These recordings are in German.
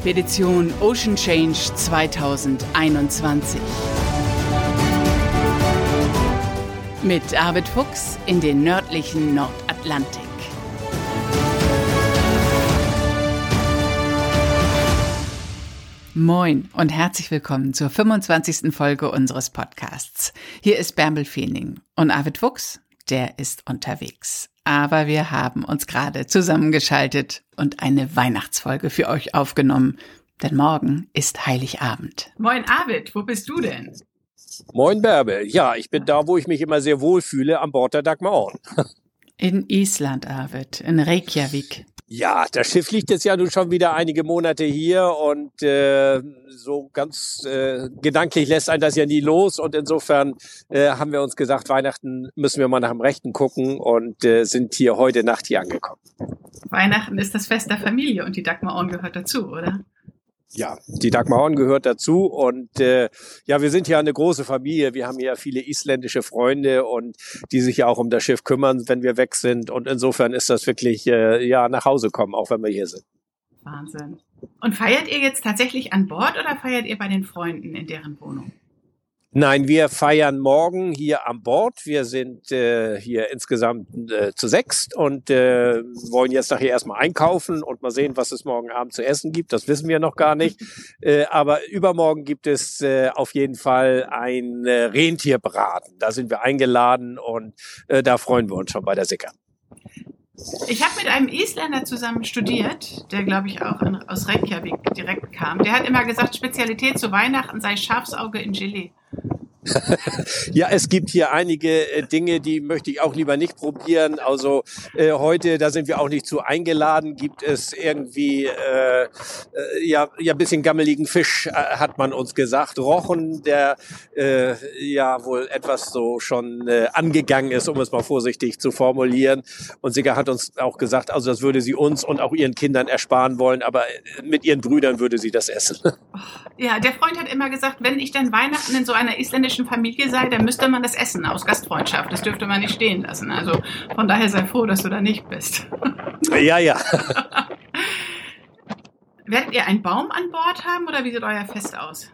Expedition Ocean Change 2021. Mit Arvid Fuchs in den nördlichen Nordatlantik. Moin und herzlich willkommen zur 25. Folge unseres Podcasts. Hier ist Bärbel Feening und Arvid Fuchs, der ist unterwegs aber wir haben uns gerade zusammengeschaltet und eine Weihnachtsfolge für euch aufgenommen, denn morgen ist Heiligabend. Moin Arvid, wo bist du denn? Moin Bärbel, ja, ich bin da, wo ich mich immer sehr wohl fühle, an Bord der Dagmar Orn. In Island, Arvid, in Reykjavik. Ja, das Schiff liegt jetzt ja nun schon wieder einige Monate hier und äh, so ganz äh, gedanklich lässt einen das ja nie los und insofern äh, haben wir uns gesagt, Weihnachten müssen wir mal nach dem Rechten gucken und äh, sind hier heute Nacht hier angekommen. Weihnachten ist das Fest der Familie und die Dagmar Orn gehört dazu, oder? Ja, die Dagmarhorn gehört dazu und äh, ja, wir sind ja eine große Familie. Wir haben ja viele isländische Freunde und die sich ja auch um das Schiff kümmern, wenn wir weg sind. Und insofern ist das wirklich äh, ja nach Hause kommen, auch wenn wir hier sind. Wahnsinn. Und feiert ihr jetzt tatsächlich an Bord oder feiert ihr bei den Freunden in deren Wohnung? Nein, wir feiern morgen hier an Bord. Wir sind äh, hier insgesamt äh, zu sechst und äh, wollen jetzt nachher erstmal einkaufen und mal sehen, was es morgen Abend zu essen gibt. Das wissen wir noch gar nicht. Äh, aber übermorgen gibt es äh, auf jeden Fall ein äh, Rentierbraten. Da sind wir eingeladen und äh, da freuen wir uns schon bei der Sicker. Ich habe mit einem Isländer zusammen studiert, der glaube ich auch in, aus Reykjavik direkt kam. Der hat immer gesagt, Spezialität zu Weihnachten sei Schafsauge in Gelee. Ja, es gibt hier einige äh, Dinge, die möchte ich auch lieber nicht probieren. Also äh, heute, da sind wir auch nicht zu eingeladen, gibt es irgendwie äh, äh, ja ja bisschen gammeligen Fisch, äh, hat man uns gesagt. Rochen, der äh, ja wohl etwas so schon äh, angegangen ist, um es mal vorsichtig zu formulieren. Und Sigga hat uns auch gesagt, also das würde sie uns und auch ihren Kindern ersparen wollen, aber äh, mit ihren Brüdern würde sie das essen. Ja, der Freund hat immer gesagt, wenn ich dann Weihnachten in so einer isländischen isländischen Familie sei, dann müsste man das essen aus Gastfreundschaft. Das dürfte man nicht stehen lassen. Also von daher sei froh, dass du da nicht bist. Ja, ja. Werdet ihr einen Baum an Bord haben oder wie sieht euer Fest aus?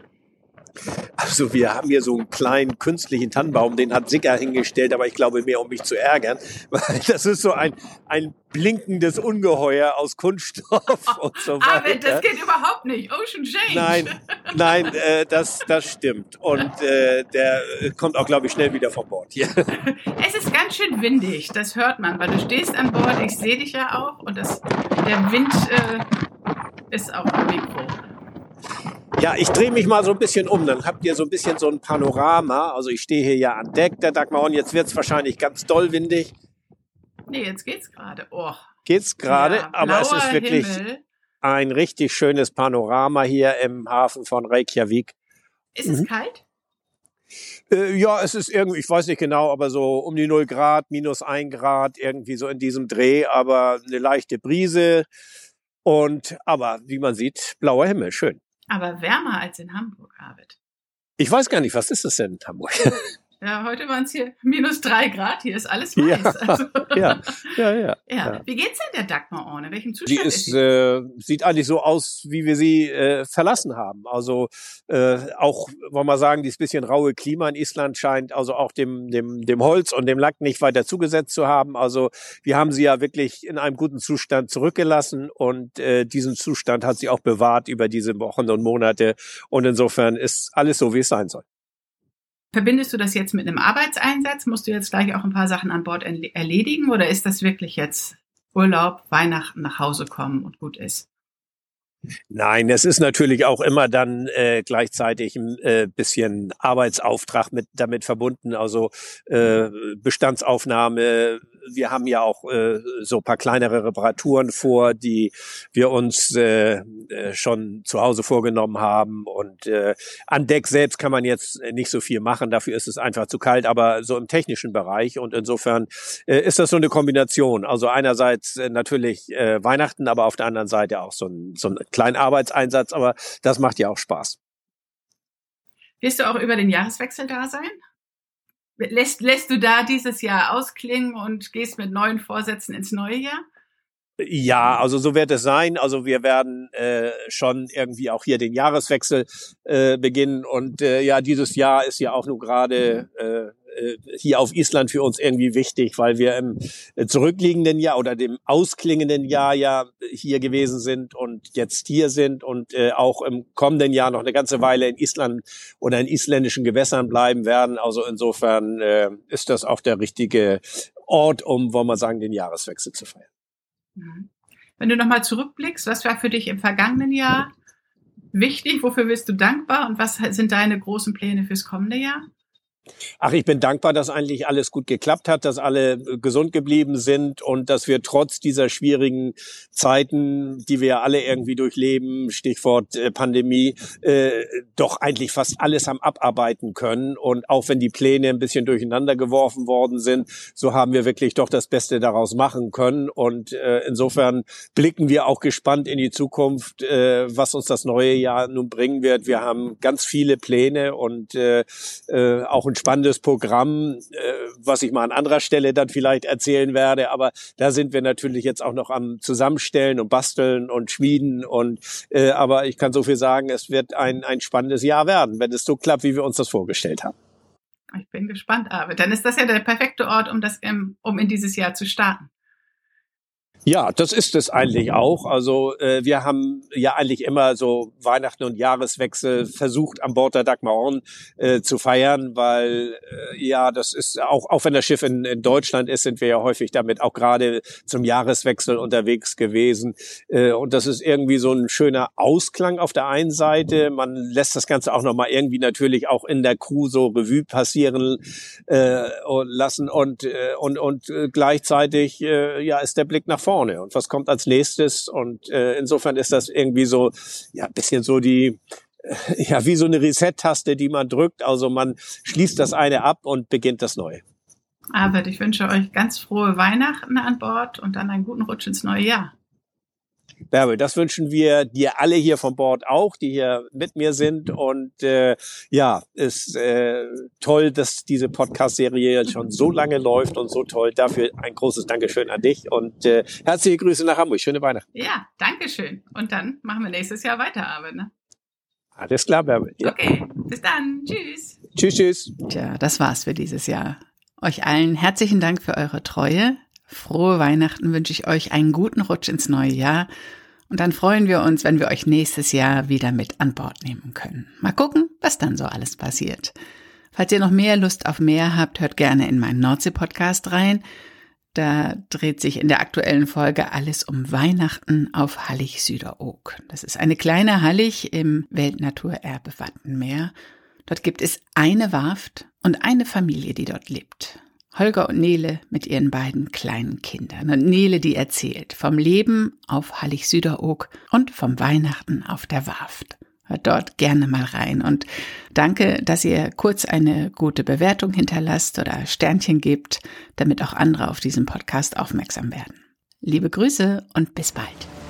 Also wir haben hier so einen kleinen künstlichen Tannenbaum, den hat Sicker hingestellt, aber ich glaube mehr, um mich zu ärgern, weil das ist so ein, ein blinkendes Ungeheuer aus Kunststoff und so weiter. Aber das geht überhaupt nicht. Ocean Change. Nein, nein, äh, das, das stimmt. Und äh, der kommt auch, glaube ich, schnell wieder von Bord hier. Es ist ganz schön windig, das hört man, weil du stehst an Bord, ich sehe dich ja auch und das, der Wind äh, ist auch am Mikro. Ja, ich drehe mich mal so ein bisschen um, dann habt ihr so ein bisschen so ein Panorama. Also ich stehe hier ja an Deck der Dagmar und jetzt wird's wahrscheinlich ganz doll windig. Nee, jetzt geht's gerade. Oh. Geht's gerade, ja, aber es ist wirklich Himmel. ein richtig schönes Panorama hier im Hafen von Reykjavik. Ist es mhm. kalt? Äh, ja, es ist irgendwie, ich weiß nicht genau, aber so um die 0 Grad, minus 1 Grad, irgendwie so in diesem Dreh, aber eine leichte Brise. Und, aber wie man sieht, blauer Himmel, schön. Aber wärmer als in Hamburg, Arvid. Ich weiß gar nicht, was ist das denn in Hamburg? Ja, heute waren es hier minus drei Grad. Hier ist alles weiß. Ja, Also, ja, ja, ja. ja. Wie geht's denn der Dagmar Orne? Welchem Zustand Sie ist, äh, sieht eigentlich so aus, wie wir sie äh, verlassen haben. Also äh, auch, wollen wir sagen, dieses bisschen raue Klima in Island scheint also auch dem, dem, dem Holz und dem Lack nicht weiter zugesetzt zu haben. Also wir haben sie ja wirklich in einem guten Zustand zurückgelassen und äh, diesen Zustand hat sie auch bewahrt über diese Wochen und Monate. Und insofern ist alles so, wie es sein soll. Verbindest du das jetzt mit einem Arbeitseinsatz? Musst du jetzt gleich auch ein paar Sachen an Bord erledigen oder ist das wirklich jetzt Urlaub, Weihnachten nach Hause kommen und gut ist? Nein, es ist natürlich auch immer dann äh, gleichzeitig ein äh, bisschen Arbeitsauftrag mit damit verbunden, also äh, Bestandsaufnahme. Wir haben ja auch äh, so paar kleinere Reparaturen vor, die wir uns äh, äh, schon zu Hause vorgenommen haben. Und äh, an Deck selbst kann man jetzt nicht so viel machen, dafür ist es einfach zu kalt, aber so im technischen Bereich. Und insofern äh, ist das so eine Kombination. Also einerseits äh, natürlich äh, Weihnachten, aber auf der anderen Seite auch so ein, so ein kleinen Arbeitseinsatz, aber das macht ja auch Spaß. Wirst du auch über den Jahreswechsel da sein? Lässt, lässt du da dieses Jahr ausklingen und gehst mit neuen Vorsätzen ins neue Jahr? Ja, also so wird es sein. Also wir werden äh, schon irgendwie auch hier den Jahreswechsel äh, beginnen. Und äh, ja, dieses Jahr ist ja auch nur gerade äh, hier auf Island für uns irgendwie wichtig, weil wir im äh, zurückliegenden Jahr oder dem ausklingenden Jahr ja hier gewesen sind und jetzt hier sind und äh, auch im kommenden Jahr noch eine ganze Weile in Island oder in isländischen Gewässern bleiben werden. Also insofern äh, ist das auch der richtige Ort, um, wollen wir sagen, den Jahreswechsel zu feiern. Mhm. Wenn du nochmal zurückblickst, was war für dich im vergangenen Jahr wichtig? Wofür bist du dankbar? Und was sind deine großen Pläne fürs kommende Jahr? Ach, ich bin dankbar, dass eigentlich alles gut geklappt hat, dass alle äh, gesund geblieben sind und dass wir trotz dieser schwierigen Zeiten, die wir alle irgendwie durchleben, Stichwort äh, Pandemie, äh, doch eigentlich fast alles haben abarbeiten können. Und auch wenn die Pläne ein bisschen durcheinander geworfen worden sind, so haben wir wirklich doch das Beste daraus machen können. Und äh, insofern blicken wir auch gespannt in die Zukunft, äh, was uns das neue Jahr nun bringen wird. Wir haben ganz viele Pläne und äh, äh auch ein spannendes Programm, äh, was ich mal an anderer Stelle dann vielleicht erzählen werde. Aber da sind wir natürlich jetzt auch noch am Zusammenstellen und Basteln und Schmieden. Und äh, aber ich kann so viel sagen, es wird ein, ein spannendes Jahr werden, wenn es so klappt, wie wir uns das vorgestellt haben. Ich bin gespannt, Arvid. Dann ist das ja der perfekte Ort, um das im, um in dieses Jahr zu starten. Ja, das ist es eigentlich auch. Also äh, wir haben ja eigentlich immer so Weihnachten und Jahreswechsel versucht an Bord der Dagmar Horn äh, zu feiern, weil äh, ja, das ist auch auch wenn das Schiff in, in Deutschland ist, sind wir ja häufig damit auch gerade zum Jahreswechsel unterwegs gewesen. Äh, und das ist irgendwie so ein schöner Ausklang auf der einen Seite. Man lässt das Ganze auch nochmal irgendwie natürlich auch in der Crew so Revue passieren äh, lassen und äh, und und äh, gleichzeitig äh, ja ist der Blick nach vorne vorne und was kommt als nächstes. Und äh, insofern ist das irgendwie so, ja, bisschen so die, äh, ja, wie so eine Reset-Taste, die man drückt. Also man schließt das eine ab und beginnt das neue. Aber ich wünsche euch ganz frohe Weihnachten an Bord und dann einen guten Rutsch ins neue Jahr. Bärbel, das wünschen wir dir alle hier von Bord auch, die hier mit mir sind. Und äh, ja, ist äh, toll, dass diese Podcast-Serie schon so lange läuft und so toll. Dafür ein großes Dankeschön an dich und äh, herzliche Grüße nach Hamburg. Schöne Weihnachten. Ja, Dankeschön. Und dann machen wir nächstes Jahr weiter, Arbeit, ne? Alles klar, Bärbel. Ja. Okay, bis dann. Tschüss. Tschüss, tschüss. Tja, das war's für dieses Jahr. Euch allen herzlichen Dank für eure Treue. Frohe Weihnachten wünsche ich euch einen guten Rutsch ins neue Jahr. Und dann freuen wir uns, wenn wir euch nächstes Jahr wieder mit an Bord nehmen können. Mal gucken, was dann so alles passiert. Falls ihr noch mehr Lust auf mehr habt, hört gerne in meinen Nordsee-Podcast rein. Da dreht sich in der aktuellen Folge alles um Weihnachten auf Hallig Süderoog. Das ist eine kleine Hallig im Weltnaturerbe Wattenmeer. Dort gibt es eine Warft und eine Familie, die dort lebt. Holger und Nele mit ihren beiden kleinen Kindern. Und Nele, die erzählt vom Leben auf Hallig Süderoog und vom Weihnachten auf der Warft. Hört dort gerne mal rein und danke, dass ihr kurz eine gute Bewertung hinterlasst oder Sternchen gebt, damit auch andere auf diesen Podcast aufmerksam werden. Liebe Grüße und bis bald.